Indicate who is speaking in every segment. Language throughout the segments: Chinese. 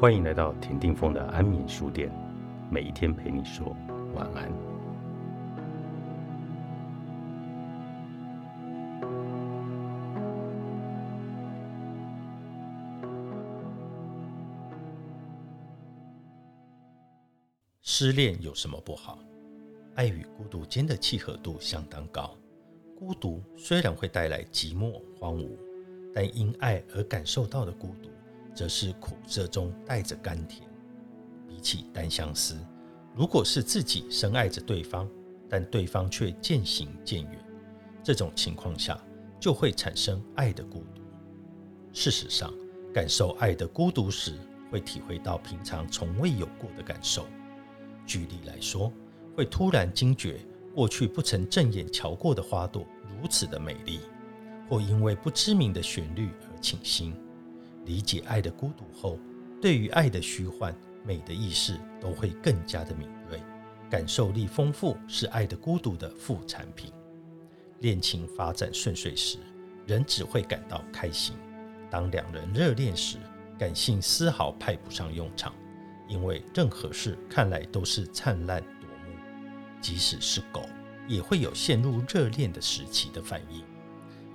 Speaker 1: 欢迎来到田定峰的安眠书店，每一天陪你说晚安。失恋有什么不好？爱与孤独间的契合度相当高。孤独虽然会带来寂寞、荒芜，但因爱而感受到的孤独，则是苦涩中带着甘甜。比起单相思，如果是自己深爱着对方，但对方却渐行渐远，这种情况下就会产生爱的孤独。事实上，感受爱的孤独时，会体会到平常从未有过的感受。举例来说，会突然惊觉。过去不曾正眼瞧过的花朵如此的美丽，或因为不知名的旋律而倾心。理解爱的孤独后，对于爱的虚幻、美的意识都会更加的敏锐，感受力丰富是爱的孤独的副产品。恋情发展顺遂时，人只会感到开心；当两人热恋时，感性丝毫派不上用场，因为任何事看来都是灿烂夺目。即使是狗，也会有陷入热恋的时期的反应，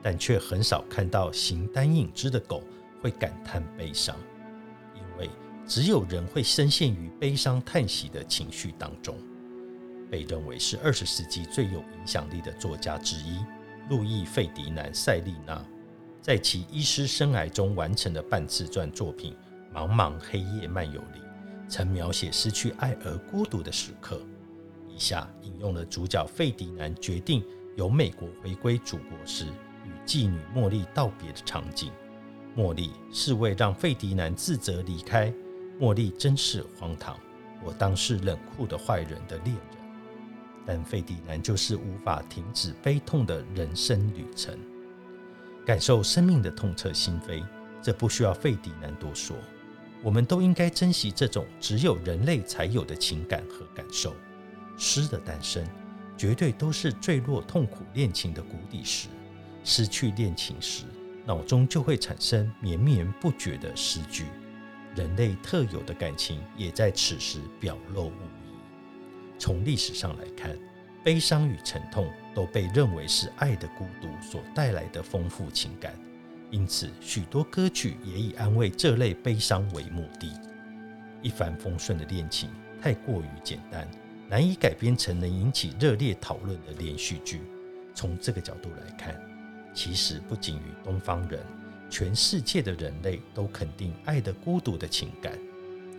Speaker 1: 但却很少看到形单影只的狗会感叹悲伤，因为只有人会深陷于悲伤叹息的情绪当中。被认为是二十世纪最有影响力的作家之一，路易·费迪南·塞利纳，在其医师生涯中完成的半自传作品《茫茫黑夜漫游》里，曾描写失去爱而孤独的时刻。以下引用了主角费迪南决定由美国回归祖国时与妓女茉莉道别的场景。茉莉是为让费迪南自责离开，茉莉真是荒唐，我当是冷酷的坏人的恋人。但费迪南就是无法停止悲痛的人生旅程，感受生命的痛彻心扉。这不需要费迪南多说，我们都应该珍惜这种只有人类才有的情感和感受。诗的诞生，绝对都是坠落痛苦恋情的谷底时。失去恋情时，脑中就会产生绵绵不绝的诗句。人类特有的感情，也在此时表露无遗。从历史上来看，悲伤与沉痛都被认为是爱的孤独所带来的丰富情感，因此许多歌曲也以安慰这类悲伤为目的。一帆风顺的恋情太过于简单。难以改编成能引起热烈讨论的连续剧。从这个角度来看，其实不仅于东方人，全世界的人类都肯定爱的孤独的情感，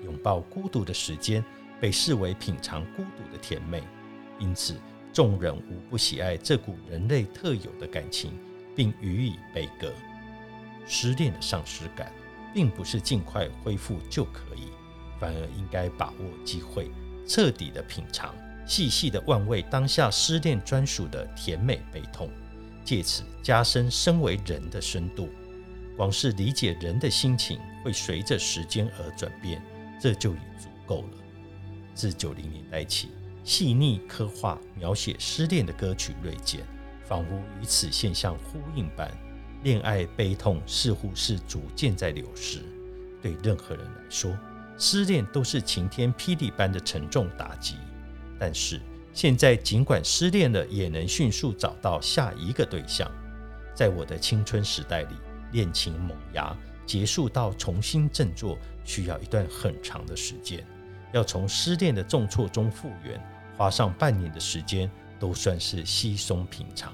Speaker 1: 拥抱孤独的时间被视为品尝孤独的甜美。因此，众人无不喜爱这股人类特有的感情，并予以悲歌。失恋的丧失感，并不是尽快恢复就可以，反而应该把握机会。彻底的品尝，细细的玩味当下失恋专属的甜美悲痛，借此加深身为人的深度。光是理解人的心情会随着时间而转变，这就已足够了。自九零年代起，细腻刻画描写失恋的歌曲锐减，仿佛与此现象呼应般，恋爱悲痛似乎是逐渐在流失。对任何人来说。失恋都是晴天霹雳般的沉重打击，但是现在尽管失恋了，也能迅速找到下一个对象。在我的青春时代里，恋情萌芽结束到重新振作，需要一段很长的时间。要从失恋的重挫中复原，花上半年的时间都算是稀松平常。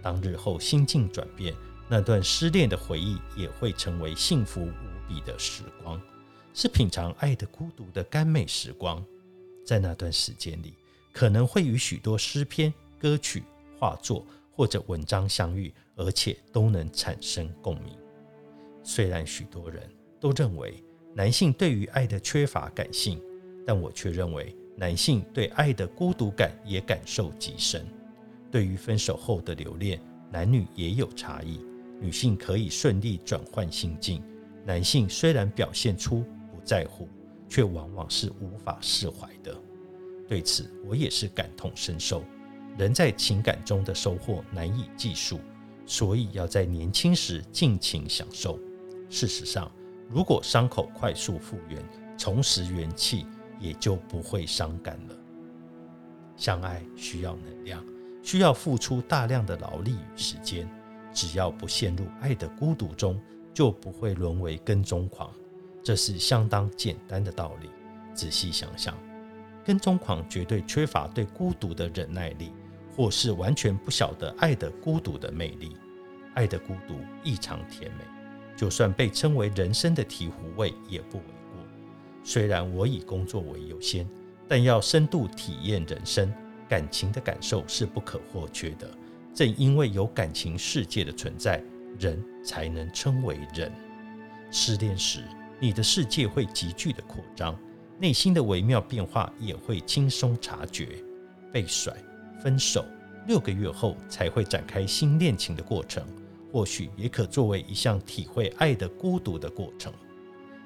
Speaker 1: 当日后心境转变，那段失恋的回忆也会成为幸福无比的时光。是品尝爱的孤独的甘美时光，在那段时间里，可能会与许多诗篇、歌曲、画作或者文章相遇，而且都能产生共鸣。虽然许多人都认为男性对于爱的缺乏感性，但我却认为男性对爱的孤独感也感受极深。对于分手后的留恋，男女也有差异。女性可以顺利转换心境，男性虽然表现出不。在乎，却往往是无法释怀的。对此，我也是感同身受。人在情感中的收获难以计数，所以要在年轻时尽情享受。事实上，如果伤口快速复原，重拾元气，也就不会伤感了。相爱需要能量，需要付出大量的劳力与时间。只要不陷入爱的孤独中，就不会沦为跟踪狂。这是相当简单的道理。仔细想想，跟踪狂绝对缺乏对孤独的忍耐力，或是完全不晓得爱的孤独的魅力。爱的孤独异常甜美，就算被称为人生的醍醐味也不为过。虽然我以工作为优先，但要深度体验人生，感情的感受是不可或缺的。正因为有感情世界的存在，人才能称为人。失恋时，你的世界会急剧的扩张，内心的微妙变化也会轻松察觉。被甩、分手，六个月后才会展开新恋情的过程。或许也可作为一项体会爱的孤独的过程。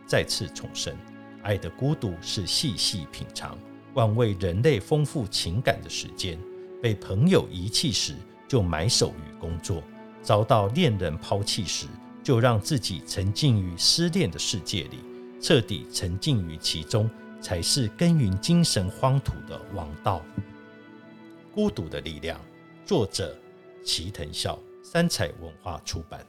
Speaker 1: 再次重申，爱的孤独是细细品尝，万为人类丰富情感的时间。被朋友遗弃时，就埋首于工作；遭到恋人抛弃时，就让自己沉浸于失恋的世界里，彻底沉浸于其中，才是耕耘精神荒土的王道。孤独的力量，作者齐藤孝。三彩文化出版。